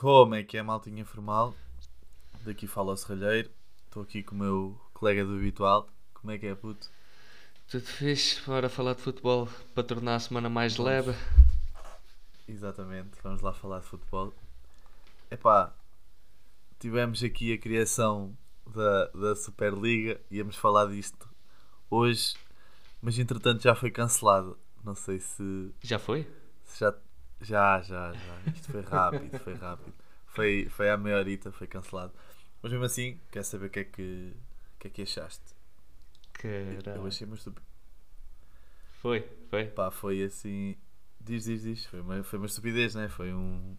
Como é que é, maltinha formal? Daqui fala o Serralheiro. Estou aqui com o meu colega do habitual. Como é que é, puto? Tudo fixe, bora falar de futebol para tornar a semana mais Vamos. leve. Exatamente, vamos lá falar de futebol. Epá, tivemos aqui a criação da, da Superliga. Íamos falar disto hoje, mas entretanto já foi cancelado. Não sei se, Já foi? se já. Já, já, já. Isto foi rápido, foi rápido. Foi, foi à meia horita, foi cancelado. Mas mesmo assim, quer saber o que é que, que, é que achaste? Eu Caralho. achei uma estupidez. Foi, foi. Pá, foi assim. Diz, diz, diz. Foi uma, foi uma estupidez, né? Foi um.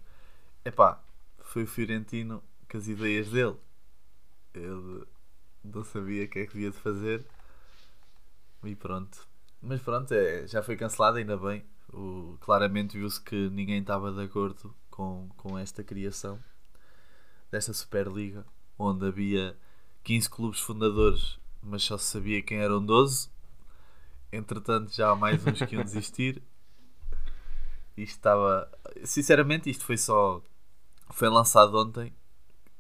Epá, foi o Fiorentino com as ideias dele. Ele não sabia o que é que devia de fazer. E pronto. Mas pronto, é, já foi cancelado, ainda bem. O, claramente viu-se que ninguém estava de acordo com, com esta criação desta Superliga, onde havia 15 clubes fundadores, mas só se sabia quem eram 12. Entretanto, já há mais uns que iam desistir. Isto estava. Sinceramente, isto foi só. Foi lançado ontem.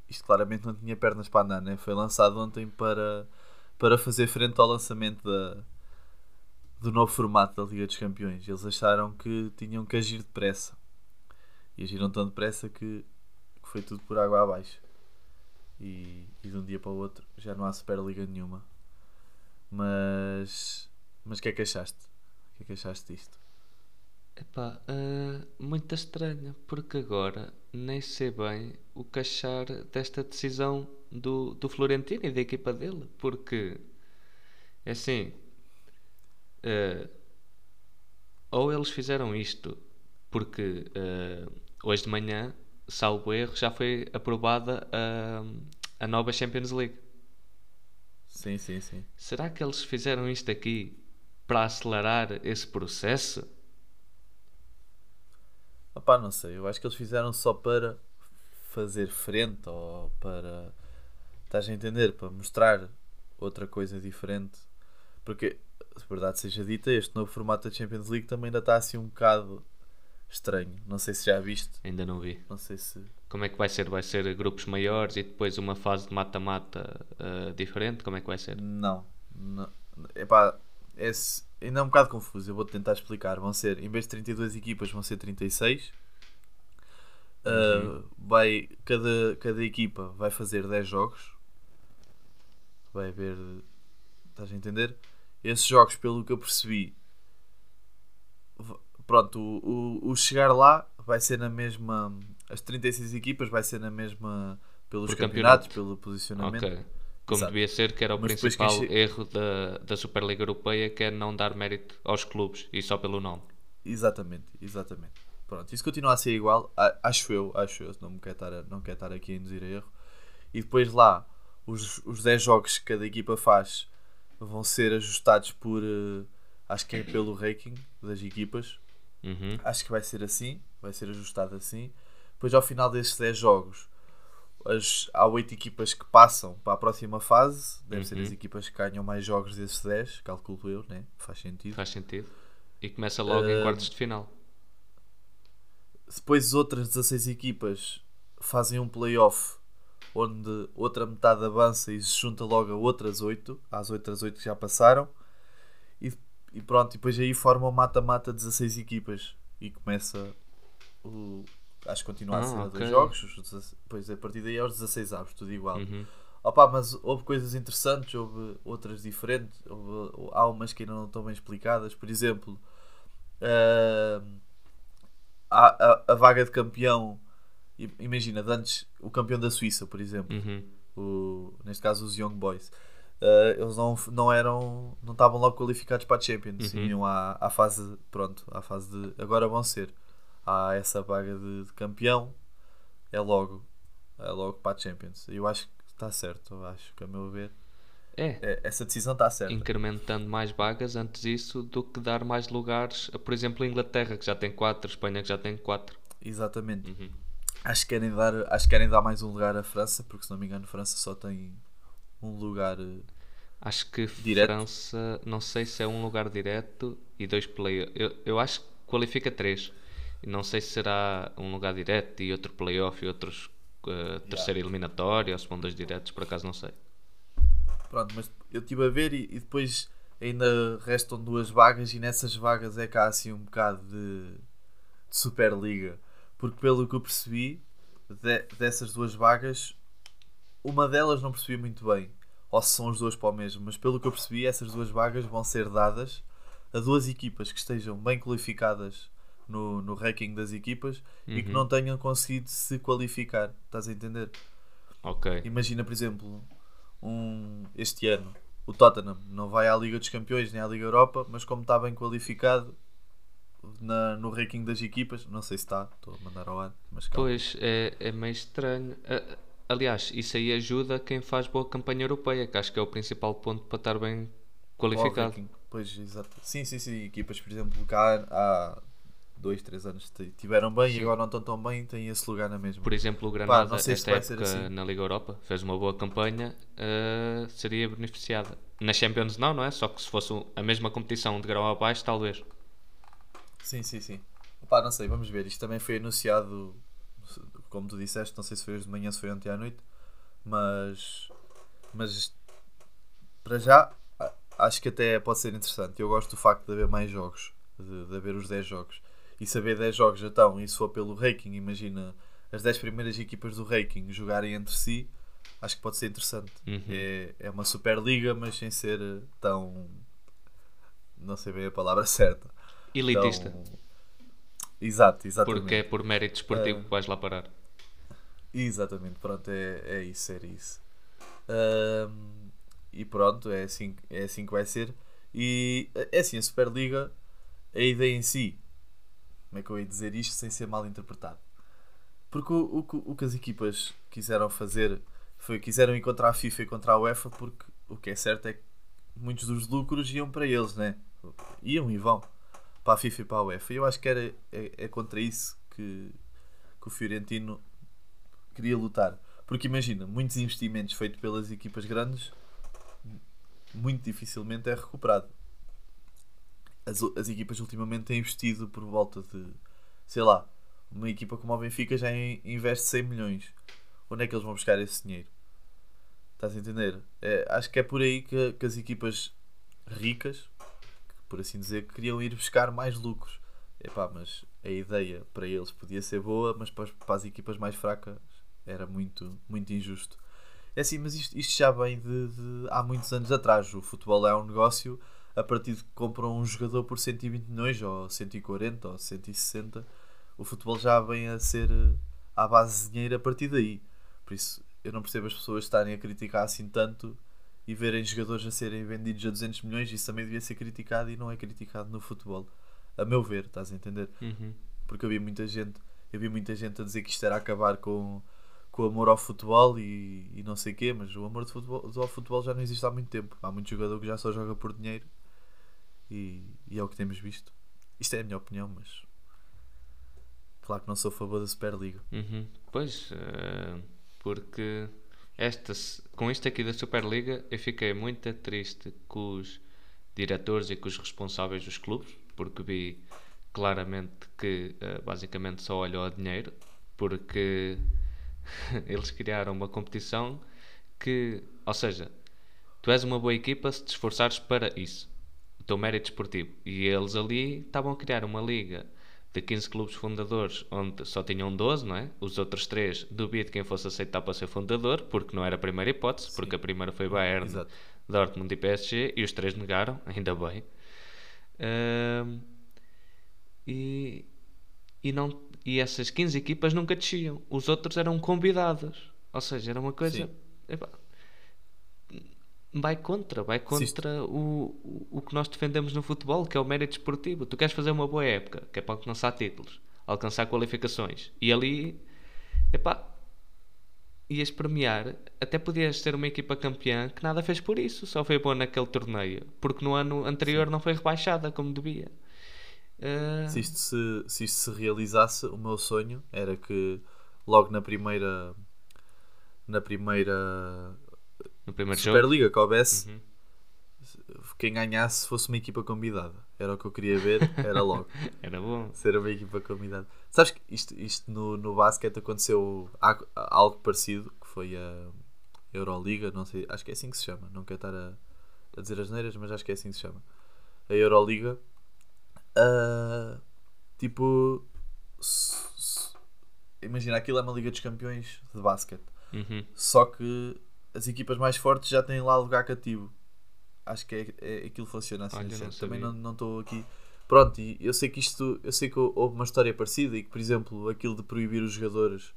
Isto claramente não tinha pernas para andar, né? Foi lançado ontem para, para fazer frente ao lançamento da, do novo formato da Liga dos Campeões. Eles acharam que tinham que agir depressa. E agiram tão depressa que, foi tudo por água abaixo. E, e de um dia para o outro já não há Superliga nenhuma. Mas. Mas o que é que achaste? O que é que achaste disto? Epá, ah, muito estranho, porque agora nem sei bem o que achar desta decisão do, do Florentino e da equipa dele, porque é assim, ah, ou eles fizeram isto porque ah, hoje de manhã, salvo erro, já foi aprovada a, a nova Champions League. Sim, sim, sim. Será que eles fizeram isto aqui para acelerar esse processo? Opá, não sei. Eu acho que eles fizeram só para fazer frente ou para. Estás a entender? Para mostrar outra coisa diferente. Porque, se verdade seja dita, este novo formato da Champions League também ainda está assim um bocado estranho. Não sei se já viste. Ainda não vi. Não sei se. Como é que vai ser? Vai ser grupos maiores e depois uma fase de mata-mata ah, diferente? Como é que vai ser? Não. não. Epá, esse ainda é um bocado confuso. Eu vou tentar explicar. Vão ser, em vez de 32 equipas, vão ser 36. Uh, vai, cada, cada equipa vai fazer 10 jogos. Vai haver. Estás a entender? Esses jogos, pelo que eu percebi, pronto, o, o, o chegar lá vai ser na mesma. As 36 equipas vai ser na mesma. Pelos Por campeonatos, campeonato. pelo posicionamento. Ok. Como Exato. devia ser, que era o Mas principal che- erro da, da Superliga Europeia, que é não dar mérito aos clubes e só pelo nome. Exatamente, exatamente. Pronto, isso continua a ser igual, acho eu, acho eu, não me quer estar, a- não quer estar aqui a induzir a erro. E depois lá, os, os 10 jogos que cada equipa faz vão ser ajustados por, eh, acho que é pelo ranking das equipas. Uhum. Acho que vai ser assim, vai ser ajustado assim. Depois ao final desses 10 jogos, as, há 8 equipas que passam para a próxima fase. Deve ser Uhum. as equipas que ganham mais jogos desses 10, calculo eu, né? Faz sentido. Faz sentido. E começa logo em Ah, quartos de final. Depois as outras 16 equipas fazem um playoff onde outra metade avança e se junta logo a outras 8, às outras 8 que já passaram. E, e pronto, e depois aí forma o mata-mata 16 equipas e começa o. Acho que continua a Ah, ser a ok. dois jogos, os 16 depois a partir daí aos 16 avos, tudo igual. Uhum. Opa, mas houve coisas interessantes, houve outras diferentes, houve, há umas que ainda não estão bem explicadas. Por exemplo, ah, a, a, a vaga de campeão. Imagina, de antes o campeão da Suíça, por exemplo, Uhum. o, neste caso os Young Boys, ah, eles não, não eram, não estavam logo qualificados para a Champions, Uhum. iam à, à fase, pronto, à fase de, agora vão ser, há essa vaga de, de campeão, é logo, é logo para a Champions. Eu acho que está certo, eu acho que a meu ver, É, é, essa decisão está certa. incrementando mais vagas antes disso do que dar mais lugares, a, por exemplo, a Inglaterra, que já tem 4, Espanha, que já tem 4. Exatamente. Uhum. Acho que querem dar, acho que querem dar mais um lugar à França, porque se não me engano, França só tem um lugar. eh, Acho que Direto? França, não sei se é um lugar direto e dois play. Eu, eu acho que qualifica 3. E não sei se será um lugar direto e outro playoff e outros uh, terceira eliminatória ou se vão dois diretos, por acaso não sei. Pronto, mas eu estive a ver e, e, depois ainda restam duas vagas e nessas vagas é cá assim um bocado de, de Superliga. Porque pelo que eu percebi, de, dessas duas vagas, uma delas não percebi muito bem. Ou se são as duas para o mesmo, mas pelo que eu percebi, essas duas vagas vão ser dadas a duas equipas que estejam bem qualificadas no, no ranking das equipas uhum. e que uhum. não tenham conseguido se qualificar. Estás a entender? Ok. Imagina, por exemplo, um, este ano o Tottenham não vai à Liga dos Campeões nem à Liga Europa, mas como está bem qualificado na, no ranking das equipas, não sei se está, estou a mandar ao ar, mas calma. Pois, é, é meio estranho. Aliás, isso aí ajuda quem faz boa campanha europeia, que acho que é o principal ponto para estar bem qualificado. Pois, exato. Sim, sim, sim. Equipas, por exemplo, cá há dois, três anos tiveram bem Sim. e agora não estão tão bem, têm esse lugar na mesma. Por exemplo, o Granada, Pá, esta época assim. na Liga Europa, fez uma boa campanha, uh, seria beneficiada. Na Champions não, não é? Só que se fosse a mesma competição de grau abaixo, talvez. Sim, sim, sim. Pá, não sei, vamos ver. Isto também foi anunciado, como tu disseste, não sei se foi hoje de manhã, se foi ontem à noite, mas, mas para já acho que até pode ser interessante. Eu gosto do facto de haver mais jogos, de, de haver os 10 jogos e saber 10 jogos então, e se for pelo ranking, imagina as 10 primeiras equipas do ranking jogarem entre si, acho que pode ser interessante. Uhum. É, é uma Superliga, mas sem ser tão. Não sei bem a palavra certa. Elitista. Tão... Exato, exatamente. Porque é por mérito esportivo uh... que vais lá parar. Exatamente, pronto, é, é isso, era isso. Uh, e pronto, é assim, é assim que vai ser. E é assim, a Superliga, a ideia em si como é que eu ia dizer isto sem ser mal interpretado? Porque o, o, o que as equipas quiseram fazer foi quiseram ir contra a FIFA e contra a UEFA porque o que é certo é que muitos dos lucros iam para eles, né? Iam e vão para a FIFA e para a UEFA. Eu acho que era, é, é contra isso que, que o Fiorentino queria lutar. Porque imagina, muitos investimentos feitos pelas equipas grandes muito dificilmente é recuperado as, as equipas ultimamente têm investido por volta de, sei lá, uma equipa como o Benfica já investe 100 milhões. Onde é que eles vão buscar esse dinheiro? Estás a entender? É, acho que é por aí que, que as equipas ricas, por assim dizer, queriam ir buscar mais lucros. Epá, mas a ideia para eles podia ser boa, mas para, para as equipas mais fracas era muito, muito injusto. É assim, mas isto, isto já vem de, de, há muitos anos atrás. O futebol é um negócio a partir de que compram um jogador por 120 milhões ou 140 ou 160, o futebol já vem a ser eh, à base de dinheiro a partir daí. Por isso, eu não percebo as pessoas estarem a criticar assim tanto e verem jogadores a serem vendidos a 200 milhões. Isso também devia ser criticado e não é criticado no futebol. A meu ver, estás a entender? Uhum. Porque eu vi muita gente, vi muita gente a dizer que isto era acabar com, com o amor ao futebol e, e não sei o quê, mas o amor futebol, ao futebol já não existe há muito tempo. Há muito jogador que já só joga por dinheiro e, e, é o que temos visto. Isto é a minha opinião, mas claro que não sou a favor da Superliga. Uhum. Pois, uh, porque esta, com isto aqui da Superliga eu fiquei muito triste com os diretores e com os responsáveis dos clubes, porque vi claramente que uh, basicamente só olham ao dinheiro, porque eles criaram uma competição que, ou seja, tu és uma boa equipa se te esforçares para isso o teu mérito esportivo. E eles ali estavam a criar uma liga de 15 clubes fundadores, onde só tinham 12, não é? Os outros 3 duvido quem fosse aceitar para ser fundador, porque não era a primeira hipótese, Sim. porque a primeira foi Bayern, Exato. Dortmund e PSG, e os três negaram, ainda bem. Uh, e, e, não, e essas 15 equipas nunca desciam, os outros eram convidados, ou seja, era uma coisa vai contra, vai contra o, o, o que nós defendemos no futebol, que é o mérito esportivo. Tu queres fazer uma boa época, que é para alcançar títulos, alcançar qualificações, e ali, epá, ias premiar, até podias ser uma equipa campeã que nada fez por isso, só foi boa naquele torneio, porque no ano anterior Sim. não foi rebaixada como devia. Uh... Se, isto se, se isto se realizasse, o meu sonho era que logo na primeira na primeira no primeiro Superliga jogo. que houvesse, uhum. quem ganhasse fosse uma equipa convidada. Era o que eu queria ver, era logo. Era bom. Ser uma equipa convidada. Sabes que isto, isto no, no basquete aconteceu algo parecido, que foi a Euroliga, não sei, acho que é assim que se chama. Não quero estar a, a dizer as neiras, mas acho que é assim que se chama. A Euroliga, ah, tipo, imagina, aquilo é uma Liga dos Campeões de basquete. Uhum. Só que as equipas mais fortes já têm lá lugar cativo. Acho que é, é, aquilo funciona assim. Olha, não? Também não estou aqui. Pronto, e eu sei que isto, eu sei que houve uma história parecida e que, por exemplo, aquilo de proibir os jogadores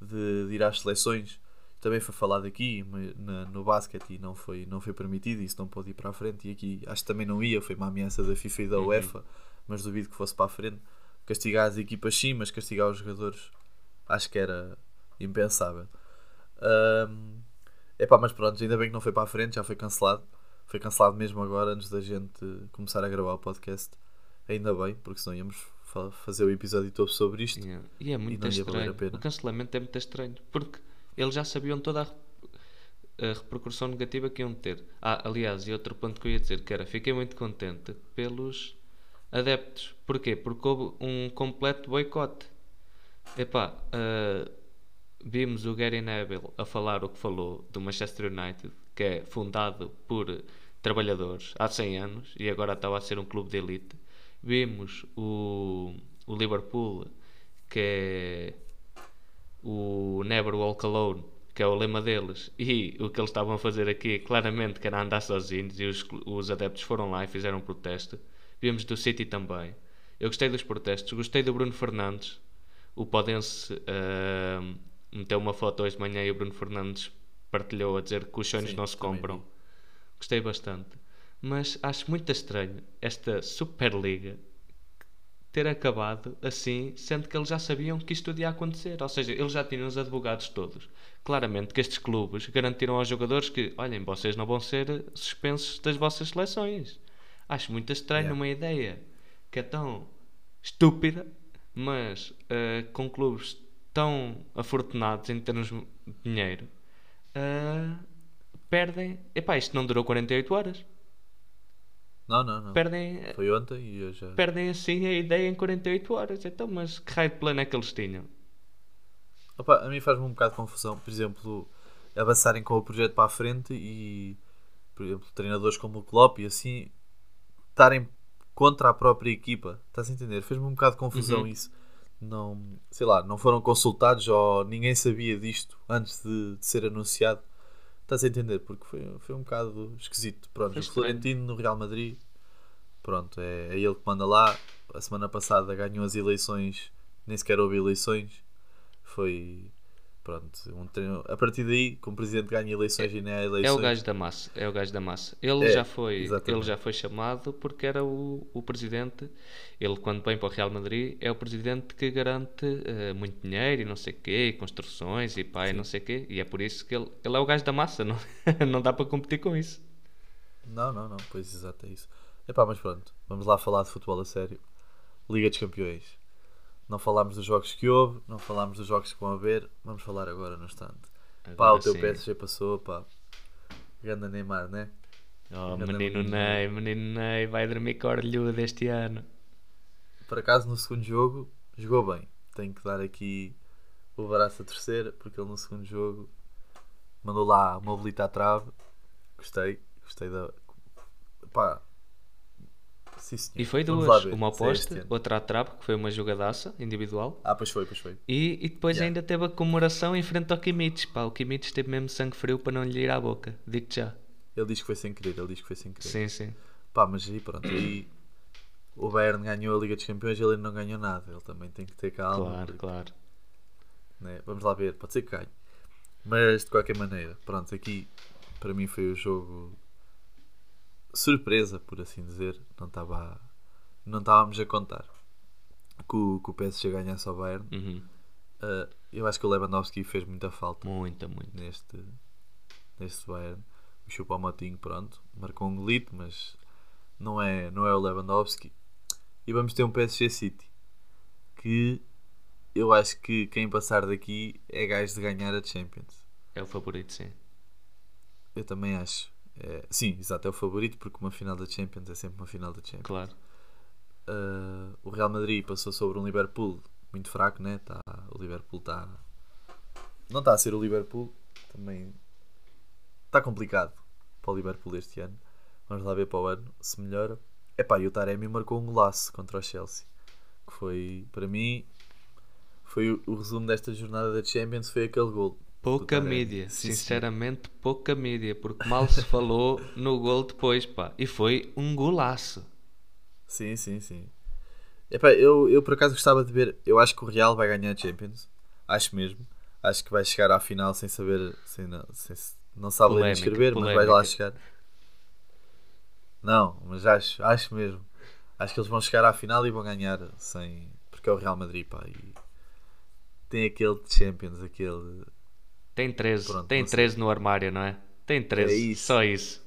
de, de ir às seleções também foi falado aqui na- no basquete e não foi, não foi permitido, isso não pode ir para a frente. E aqui acho que também não ia, foi uma ameaça da FIFA e da Uhum. UEFA, mas duvido que fosse para a frente. Castigar as equipas sim, mas castigar os jogadores acho que era impensável. Ahm, epá, mas pronto, ainda bem que não foi para a frente, já foi cancelado. Foi cancelado mesmo agora, antes da gente começar a gravar o podcast. Ainda bem, porque senão íamos fa- fazer o episódio todo sobre isto. Yeah. E é muito a estranho. O cancelamento é muito estranho. Porque eles já sabiam toda a, a repercussão negativa que iam ter. Ah, aliás, e outro ponto que eu ia dizer que era: fiquei muito contente pelos adeptos. Porquê? Porque houve um completo boicote. Epá, ah, vimos o Gary Neville a falar o que falou do Manchester United, que é fundado por trabalhadores há 100 anos e agora estava a ser um clube de elite. Vimos o, o Liverpool, que é o Never Walk Alone, que é o lema deles, e o que eles estavam a fazer aqui, claramente, que era andar sozinhos, e os, os adeptos foram lá e fizeram um protesto. Vimos do City também. Eu gostei dos protestos, gostei do Bruno Fernandes. O Podense ah, meteu uma foto hoje de manhã e o Bruno Fernandes partilhou a dizer que os sonhos Sim, não se compram. vi. Gostei bastante. Mas acho muito estranho esta Superliga ter acabado assim, sendo que eles já sabiam que isto ia acontecer. Ou seja, eles já tinham os advogados todos. Claramente que estes clubes garantiram aos jogadores que, olhem, vocês não vão ser suspensos das vossas seleções. Acho muito estranho Yeah. uma ideia que é tão estúpida, mas eh, com clubes tão afortunados em termos de dinheiro, eh, perdem. Epá, isto não durou 48 horas. Não, não, não. Perdem, Foi ontem e eu já. perdem assim a ideia em 48 horas. Então, mas que raio de plano é que eles tinham? Opa, a mim faz-me um bocado de confusão, por exemplo, avançarem com o projeto para a frente e, por exemplo, treinadores como o Klopp e assim estarem contra a própria equipa. Estás a entender? Fez-me um bocado de confusão Uhum. isso. Não, sei lá, não foram consultados ou ninguém sabia disto antes de, de ser anunciado. Estás a entender? Porque foi, foi um bocado esquisito. Pronto, o. Florentino no Real Madrid, pronto, é, é ele que manda lá. A semana passada ganhou as eleições, nem sequer houve eleições. Foi, pronto, um treino. A partir daí, como o presidente ganha eleições e nem há É eleições. o gajo da massa, é o gajo da massa. Ele É, já foi, ele já foi chamado porque era o, o presidente. Ele quando vem para o Real Madrid é o presidente que garante eh, muito dinheiro e não sei quê, e construções e pá, e não sei quê. E é por isso que ele, ele é o gajo da massa, não, não dá para competir com isso. Não, não, não, pois exato, é isso. Epá, mas pronto, vamos lá falar de futebol a sério. Liga dos Campeões. Não falámos dos jogos que houve, não falámos dos jogos que vão haver, vamos falar agora no instante. Pá, Agora o teu sim. PSG passou, pá. Ganda Neymar, né? Oh, Ganda menino. Ney, menino Ney, vai dormir com a orelhuda este ano. Por acaso no segundo jogo jogou bem. Tenho que dar aqui o braço a terceira, porque ele no segundo jogo mandou lá uma bolita à trave. Gostei, gostei da. Pá. Sim, senhor. E foi Vamos lá duas, ver uma se é este aposta, ano. outra à trave, que foi uma jogadaça individual. Ah, pois foi, pois foi. E, e depois Yeah. ainda teve a comemoração em frente ao Kimmich. Pá, o Kimmich teve mesmo sangue frio para não lhe ir à boca. Digo-te já. Ele diz que foi sem querer, ele diz que foi sem querer. Sim, sim. Pá, mas aí pronto, aí o Bayern ganhou a Liga dos Campeões e ele não ganhou nada. Ele também tem que ter calma. Claro, porque, claro. né, Vamos lá ver, pode ser que ganhe. Mas de qualquer maneira, pronto, aqui para mim foi o jogo surpresa, por assim dizer. Não estava não estávamos a contar que o, que o PSG ganhasse ao Bayern. Uhum. Uh, eu acho que o Lewandowski fez muita falta Muita, muito. neste, neste Bayern. O Choupo-Moting, pronto, marcou um golito, mas não é, não é o Lewandowski. E vamos ter um PSG City que eu acho que quem passar daqui é gajo de ganhar a Champions. É o favorito, sim. Eu também acho. É- sim, exato, é o favorito porque uma final da Champions é sempre uma final da Champions. Claro. Uh, o Real Madrid passou sobre um Liverpool muito fraco, né? Tá, o Liverpool está. Não está a ser o Liverpool, também está complicado para o Liverpool este ano. Vamos lá ver para o ano se melhora. Epá, e o Taremi marcou um golaço contra o Chelsea. Que foi, para mim, foi o, o resumo desta jornada da Champions. Foi aquele gol. Pouca mídia, Sim, sim. sinceramente, pouca mídia, porque mal se falou no gol depois, pá. E foi um golaço. Sim, sim, sim. Epá, eu, eu por acaso gostava de ver. Eu acho que o Real vai ganhar a Champions. Acho mesmo. Acho que vai chegar à final sem saber. Sem, não, sem, não sabe ler nem Polémica, escrever, mas vai lá polémica. chegar. Não, mas acho, acho mesmo. Acho que eles vão chegar à final e vão ganhar sem. Porque é o Real Madrid, pá. E tem aquele Champions, aquele. Tem 13, Pronto, tem não sei. 13 no armário, não é? Tem 13, É isso. só isso.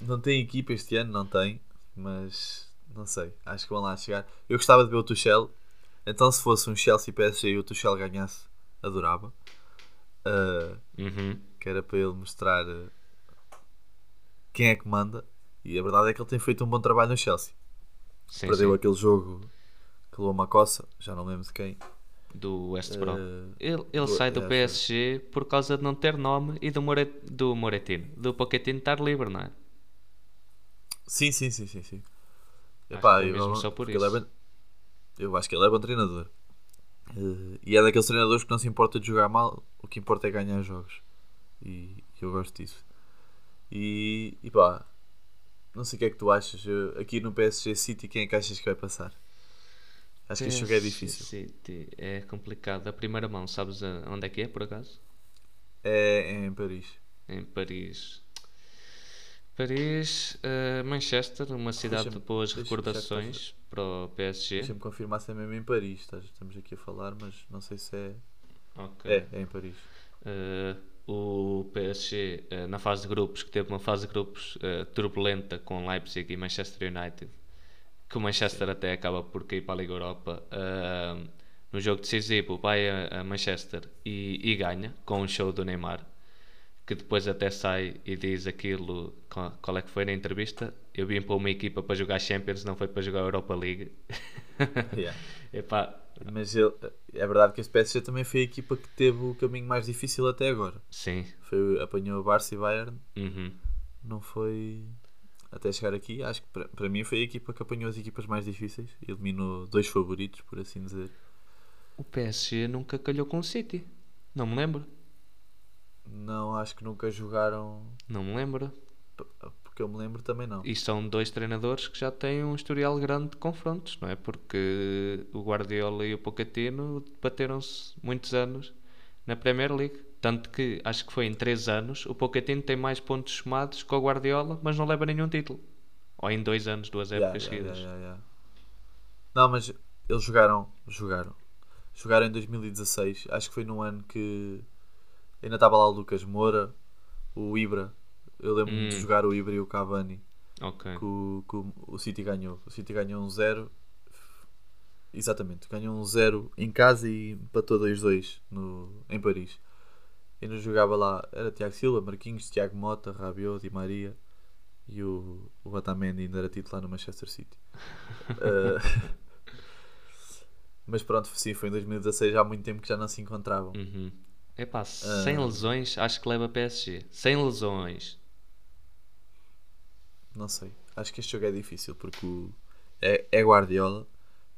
Não tem equipa este ano, não tem, mas não sei, acho que vão lá chegar. Eu gostava de ver o Tuchel, então se fosse um Chelsea PSG e o Tuchel ganhasse, adorava. Ah, Uhum. que era para ele mostrar ah, quem é que manda. E a verdade é que ele tem feito um bom trabalho no Chelsea. Sim, Perdeu sim. aquele jogo que levou uma coça, já não lembro de quem. Do West Brom. Ah, Ele, ele do- sai do é. PSG por causa de não ter nome e do, More, do Moretino. Do Pochettino estar livre, não é? sim, sim, sim, sim, sim. Epá, eu, ele é bem- eu acho que ele é bom treinador. Eh, e é daqueles treinadores que não se importa de jogar mal, o que importa é ganhar jogos. E eu gosto disso. E, e pá, não sei o que é que tu achas. Eu- aqui no PSG City, quem é que achas que vai passar? Acho que este jogo é difícil. City é complicado. A primeira mão, sabes onde é que é, por acaso? É, é em Paris. Em Paris. Paris, eh, Manchester, uma cidade de boas recordações para o PSG. Deixa-me confirmar se é mesmo em Paris. estás- Estamos aqui a falar, mas não sei se é. Ok. É, é em Paris. Eh, o PSG, eh, na fase de grupos, que teve uma fase de grupos turbulenta com Leipzig e Manchester United, que o Manchester até acaba por cair para a Liga Europa. eh, no jogo decisivo, vai a, a Manchester e, e ganha com um show do Neymar. Que depois até sai e diz aquilo. Qual, qual é que foi na entrevista? Eu vim para uma equipa para jogar Champions, não foi para jogar Europa League. Yeah. Epá, Mas ele, é verdade que esse PSG também foi a equipa que teve o caminho mais difícil até agora. sim. Foi, apanhou o Barça e Bayern, Uhum. não foi até chegar aqui. Acho que para, para mim foi a equipa que apanhou as equipas mais difíceis eliminou dois favoritos, por assim dizer. O PSG nunca calhou com o City. Não me lembro. Não, acho que nunca jogaram, Não me lembro. porque eu me lembro também não. E são dois treinadores que já têm um historial grande de confrontos, não é? Porque o Guardiola e o Pochettino bateram-se muitos anos na Premier League. Tanto que acho que foi em 3 anos o Pochettino tem mais pontos somados que o Guardiola, mas não leva nenhum título. Ou em 2 anos, duas épocas yeah, seguidas. yeah, yeah. Não, mas eles jogaram, jogaram. Jogaram em 2016. Acho que foi num ano que ainda estava lá o Lucas Moura, o Ibra. Eu lembro-me de Hum. jogar o Ibra e o Cavani. Ok. que o, que o- City ganhou. O City ganhou um 0. Exatamente, ganhou um 0 em casa e empatou 2-2 no, em Paris. Ainda jogava lá, era Tiago Silva, Marquinhos, Tiago Mota, Rabiot, Di Maria e o, o Otamendi ainda era titular no Manchester City. Eh, mas pronto, sim, foi em 2016, já há muito tempo que já não se encontravam. Uhum. Epá, Ah. sem lesões, acho que leva PSG. Sem lesões. Não sei. Acho que este jogo é difícil porque o, é, é Guardiola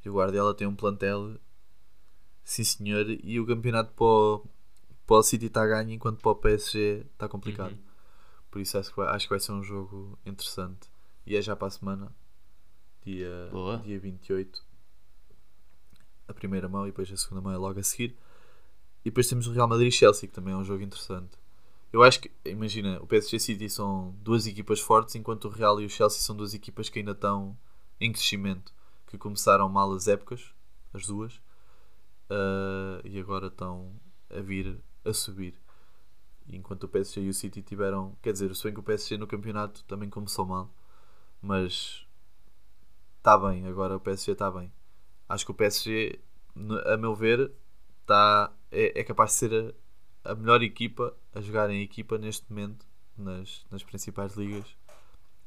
e o Guardiola tem um plantel, sim senhor, e o campeonato para o, para o City está a ganho enquanto para o PSG está complicado. Uhum. Por isso acho que, vai, acho que vai ser um jogo interessante. E é já para a semana, dia, Boa. dia 28. A primeira mão e depois a segunda mão é logo a seguir. E depois temos o Real Madrid e Chelsea, que também é um jogo interessante. Eu acho que, imagina, o PSG City são duas equipas fortes, enquanto o Real e o Chelsea são duas equipas que ainda estão em crescimento, que começaram mal as épocas, as duas, ah, e agora estão a vir a subir. Enquanto o PSG e o City tiveram, quer dizer, se bem que o PSG no campeonato também começou mal, mas está bem, agora o PSG está bem. Acho que o PSG, a meu ver, tá, é, é capaz de ser a, a melhor equipa a jogar em equipa neste momento nas, nas principais ligas,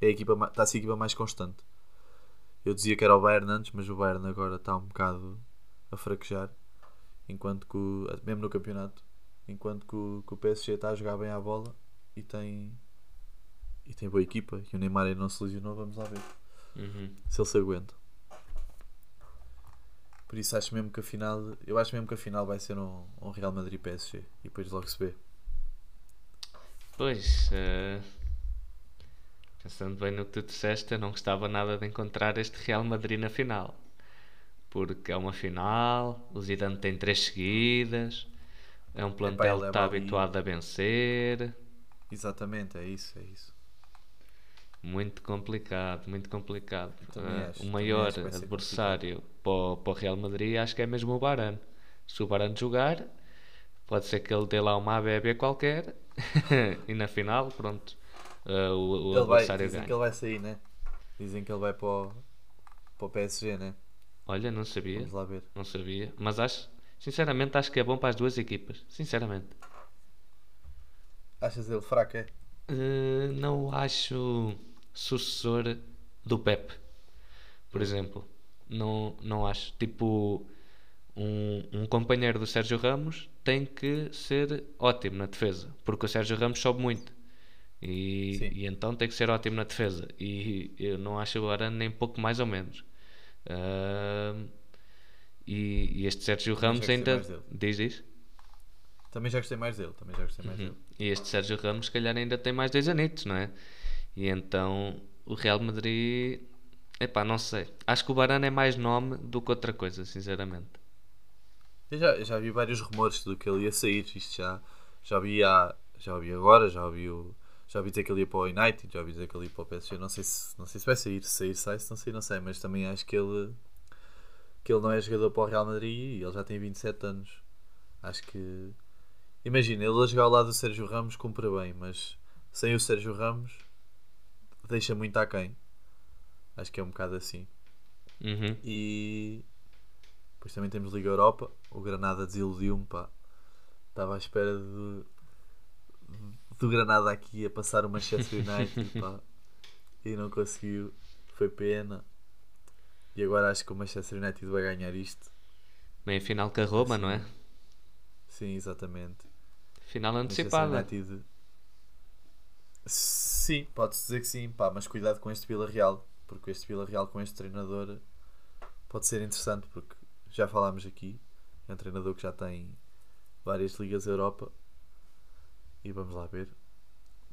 é a equipa, está a ser a equipa mais constante. Eu dizia que era o Bayern antes, mas o Bayern agora está um bocado a fraquejar, enquanto que, o- mesmo no campeonato, enquanto que o, que o PSG está a jogar bem à bola e tem, e tem boa equipa. E o Neymar ainda não se lesionou, vamos lá ver Uhum. se ele se aguenta. Por isso acho mesmo que a final, eu acho mesmo que a final vai ser um, um Real Madrid PSG e depois logo se vê. Pois, eh, pensando bem no que tu disseste, eu não gostava nada de encontrar este Real Madrid na final. Porque é uma final, o Zidane tem três seguidas, é um plantel ele que está habituado a vencer. Exatamente, é isso, é isso. Muito complicado, muito complicado. Eh, acho, o maior adversário para o, para o Real Madrid acho que é mesmo o Varane. Se o Varane jogar, pode ser que ele dê lá uma ABB qualquer e na final, pronto, eh, o, o ele vai, adversário dizem ganha. que ele vai sair, né? Dizem que ele vai para o, para o PSG, né? Olha, não sabia, Vamos lá ver. não sabia, mas acho, sinceramente, acho que é bom para as duas equipas, sinceramente. Achas ele fraco, é? Eh, não acho sucessor do Pep, por exemplo. Não, não acho. Tipo, um, um companheiro do Sérgio Ramos tem que ser ótimo na defesa, porque o Sérgio Ramos sobe muito. E, e então tem que ser ótimo na defesa. E eu não acho Arana nem pouco mais ou menos. Ahm, e, e este Sérgio Ramos gostei ainda. Diz isso? Também já gostei mais dele, também já gostei mais Uhum. dele. E este Sérgio Ramos, se calhar, ainda tem mais dois anitos, não é? E então o Real Madrid. Epá, não sei. Acho que o Barana é mais nome do que outra coisa, sinceramente. Eu já, eu já vi vários rumores do que ele ia sair. Isto já, já vi há, já ouvi agora, já ouvi, o, já ouvi dizer que ele ia para o United, já ouvi dizer que ele ia para o PSG. Não sei se, não sei se vai sair, se sair, sai, se não sair, não sei. Mas também acho que ele, que ele não é jogador para o Real Madrid e ele já tem 27 anos. Acho que. Imagina, ele a jogar ao lado do Sérgio Ramos cumpre bem, mas sem o Sérgio Ramos deixa muito aquém. Acho que é um bocado assim. Uhum. E depois também temos Liga Europa. O Granada desiludiu-me, pá. Estava à espera de, do Granada aqui a passar o Manchester United, pá. E não conseguiu. Foi pena. E agora acho que o Manchester United vai ganhar isto. Meia final com a Roma, não é? Sim, exatamente. Final Manchester antecipada. United. Sim, pode-se dizer que sim, pá, mas cuidado com este Vila Real, porque este Vila Real com este treinador pode ser interessante, porque já falámos aqui, é um treinador que já tem várias ligas da Europa e vamos lá ver,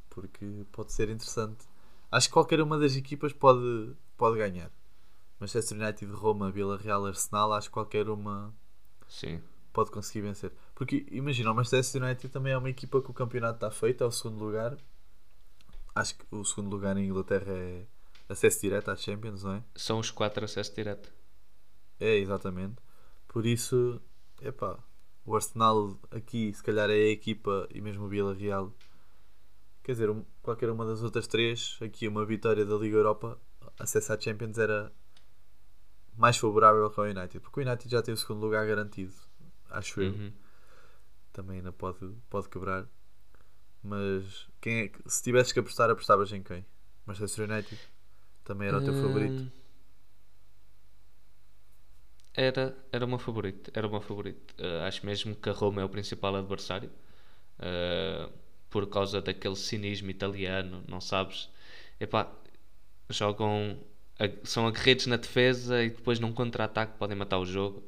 porque pode ser interessante. Acho que qualquer uma das equipas pode, pode ganhar. Manchester United, Roma, Vila Real, Arsenal, acho que qualquer uma Sim. pode conseguir vencer. Porque imagina, o Manchester United também é uma equipa que o campeonato está feito, é o segundo lugar. Acho que o segundo lugar em Inglaterra é acesso direto à Champions, não é? São os quatro acesso direto. É, exatamente. Por isso, epá, o Arsenal aqui se calhar é a equipa e mesmo o Vila Real. Quer dizer, qualquer uma das outras três, aqui uma vitória da Liga Europa, acesso à Champions era mais favorável que ao United. Porque o United já tem o segundo lugar garantido, acho eu. Uhum. também ainda pode, pode quebrar. Mas quem é que, se tivesses que apostar, apostavas em quem? Manchester United? Também era o teu favorito? Hum, Era, era o meu favorito. Era o meu favorito. Eh, acho mesmo que a Roma é o principal adversário. Eh, por causa daquele cinismo italiano, não sabes? Epá, jogam. São aguerridos na defesa e depois num contra-ataque podem matar o jogo.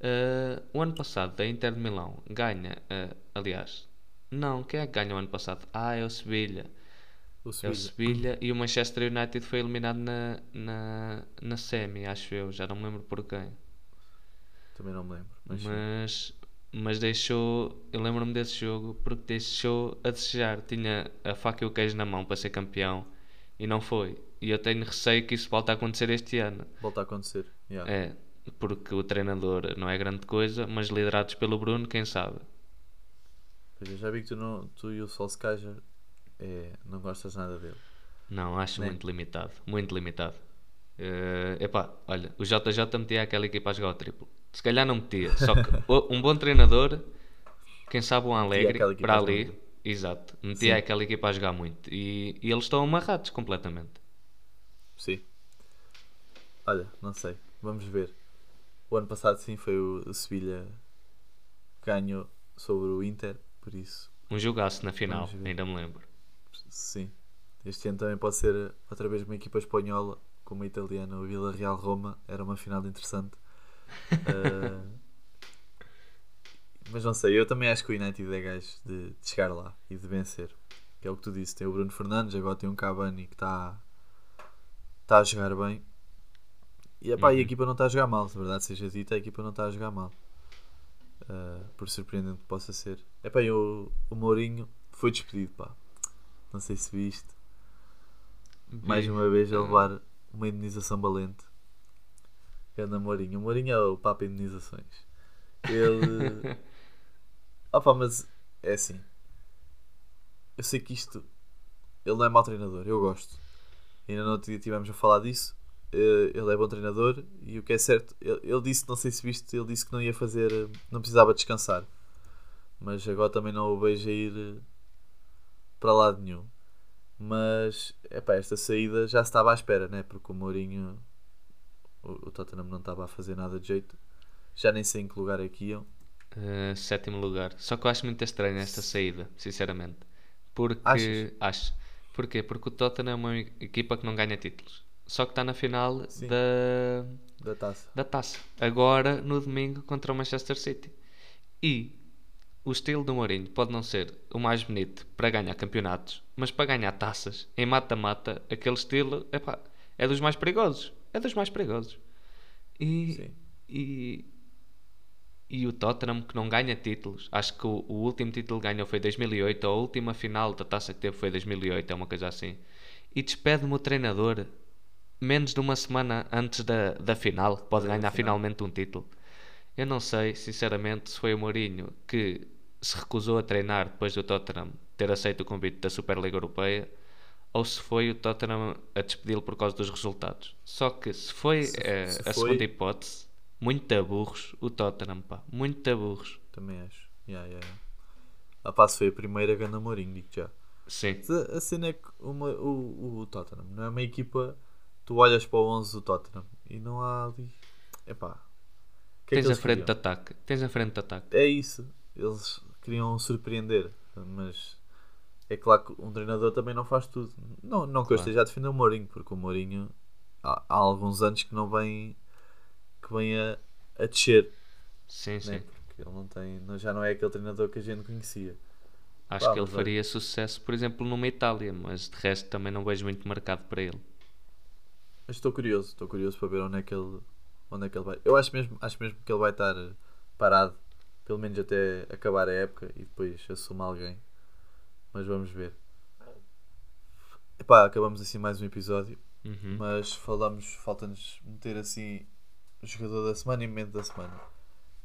Eh, o ano passado, a Inter de Milão ganha. eh, aliás, não, quem é que ganha o ano passado? Ah, é o Sevilha. O É o Sevilha. Sevilha e o Manchester United foi eliminado na, na, na semi, acho eu, já não me lembro por quem. Também não me lembro. Mas. Mas, mas deixou, eu lembro-me desse jogo porque deixou a desejar. Tinha a faca e o queijo na mão para ser campeão e não foi. E eu tenho receio que isso volte a acontecer este ano. volta a acontecer. Yeah. É, porque o treinador não é grande coisa, mas liderados pelo Bruno, quem sabe? Pois eu já vi que tu, não, tu e o Solskjaer é, não gostas nada dele. Não, acho Né? muito limitado. Muito limitado. Eh, epá, olha, o JJ metia aquela equipa a jogar o triplo. Se calhar não metia. Só que um bom treinador, quem sabe um Alegre, para ali. Exato. Metia Sim. aquela equipa a jogar muito. E, e eles estão amarrados completamente. Sim. Olha, não sei. Vamos ver. O ano passado sim foi o, Sevilha que ganhou sobre o Inter, por isso Um jogaço na final, ainda me lembro. sim. Este ano também pode ser outra vez uma equipa espanhola como a italiana, o Vila Real Roma, era uma final interessante. Ah, mas não sei, eu também acho que o United é gajo de, de chegar lá e de vencer. Que é o que tu disse, tem o Bruno Fernandes, agora tem um Cavani que está tá a jogar bem. E, epá, e a Uhum. equipa não está a jogar mal, se a verdade seja dita, a equipa não está a jogar mal. Ah, por surpreendente que possa ser. Epá, e o, Mourinho foi despedido, pá. Não sei se viste. Mais Vi. uma vez a Ah. levar uma indenização valente. Ganda Mourinho. O Mourinho é o Papa Indenizações. Ele. Opa, mas é assim. Eu sei que isto. Ele não é mau treinador, eu gosto. Ainda não tivemos a falar disso. Eh, Ele é bom treinador e o que é certo, ele, ele disse, não sei se viste, ele disse que não ia fazer, eh, não precisava descansar. Mas agora também não o vejo a ir eh, para lado nenhum. Mas epá, esta saída já se estava à espera, né? Porque o Mourinho, o, o Tottenham não estava a fazer nada de jeito. Já nem sei em que lugar é que iam. Uh, sétimo lugar. Só que eu acho muito estranha esta saída, sinceramente. Porque. Achas? Acho. Porquê? Porque o Tottenham é uma equipa que não ganha títulos. Só que está na final Sim. da, Da taça. da taça. Agora, no domingo, contra o Manchester City. E o estilo do Mourinho pode não ser o mais bonito para ganhar campeonatos, mas para ganhar taças, em mata-mata, aquele estilo epá, é dos mais perigosos. É dos mais perigosos. E, Sim. e, e o Tottenham que não ganha títulos, acho que o, o último título que ganhou foi 2008, a última final da taça que teve foi 2008, é uma coisa assim. E despede-me o treinador menos de uma semana antes da, da final, pode Da ganhar final. finalmente um título. Eu não sei, sinceramente, se foi o Mourinho que se recusou a treinar depois do Tottenham ter aceito o convite da Superliga Europeia ou se foi o Tottenham a despedi-lo por causa dos resultados. Só que se foi Se- eh, se a foi- segunda hipótese, muito burros o Tottenham, pá, muito burros. Também acho. Yeah, yeah, yeah. A passo foi a primeira Ganda Mourinho, digo já. Sim, A, a cena é que uma, o, o Tottenham não é uma equipa. Tu olhas para o 11 do Tottenham e não há ali. Epá. o que é que tens a frente de queriam? ataque, tens a frente de ataque. É isso. Eles queriam surpreender. Mas é claro que um treinador também não faz tudo. Não, não que eu Claro. esteja a defender o Mourinho, porque o Mourinho há, há alguns anos que não vem. Que vem a, a descer. Sim, sim. Né? Porque ele não tem. Já não é aquele treinador que a gente conhecia. Acho Pá, que ele mas faria sucesso, por exemplo, numa Itália, mas de resto também não vejo muito mercado para ele. Mas estou curioso, estou curioso para ver onde é que ele, onde é que ele vai. Eu acho mesmo, acho mesmo que ele vai estar eh, parado, pelo menos até acabar a época e depois assuma alguém. Mas vamos ver. Epá, acabamos assim mais um episódio, Uhum. mas falamos, falta-nos meter assim jogador da semana e momento da semana.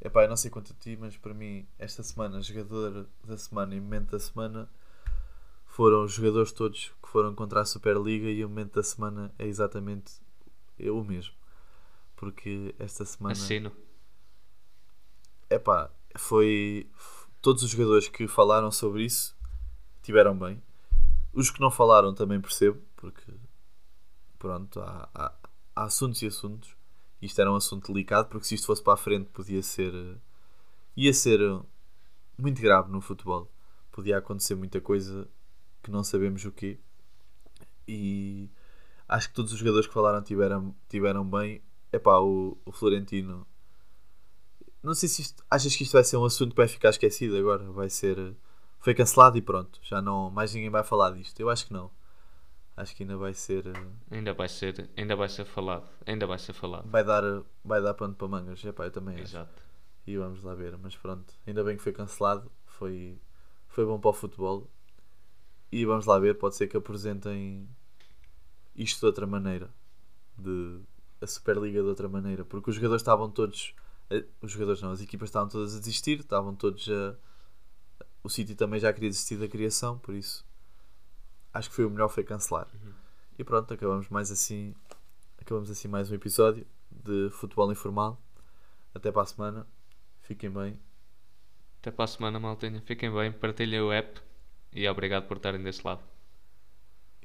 Epá, eu não sei quanto a ti, mas para mim esta semana, jogador da semana e momento da semana foram os jogadores todos que foram contra a Superliga e o momento da semana é exatamente eu mesmo. Porque esta semana Assino. epá, foi todos os jogadores que falaram sobre isso tiveram bem. Os que não falaram também percebo, porque pronto, há, há, há assuntos e assuntos. Isto era um assunto delicado, porque se isto fosse para a frente podia ser eh, ia ser eh, muito grave no futebol. Podia acontecer muita coisa que não sabemos o quê. E acho que todos os jogadores que falaram tiveram, tiveram bem. Epá, o, o Florentino não sei se isto, achas que isto vai ser um assunto vai ficar esquecido agora. Vai ser. eh, Foi cancelado e pronto. Já não. Mais ninguém vai falar disto. Eu acho que não. Acho que ainda vai ser. eh, Ainda vai ser, ainda vai ser falado. Ainda vai ser falado. Vai dar, vai dar pano para mangas. Epá, eu também acho. Exato. E vamos lá ver. Mas pronto. Ainda bem que foi cancelado. Foi, foi bom para o futebol. E vamos lá ver. Pode ser que apresentem isto de outra maneira. De, a Superliga de outra maneira. Porque os jogadores estavam todos. eh, Os jogadores não, as equipas estavam todas a desistir. Estavam todos a. O City também já queria desistir da criação. Por isso. Acho que foi o melhor foi cancelar. E pronto, acabamos mais assim. Acabamos assim mais um episódio de futebol informal. Até para a semana. Fiquem bem. Até para a semana, maltinha. Fiquem bem, partilhem o app E obrigado por estarem desse lado.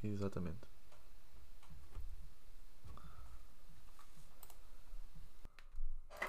Exatamente.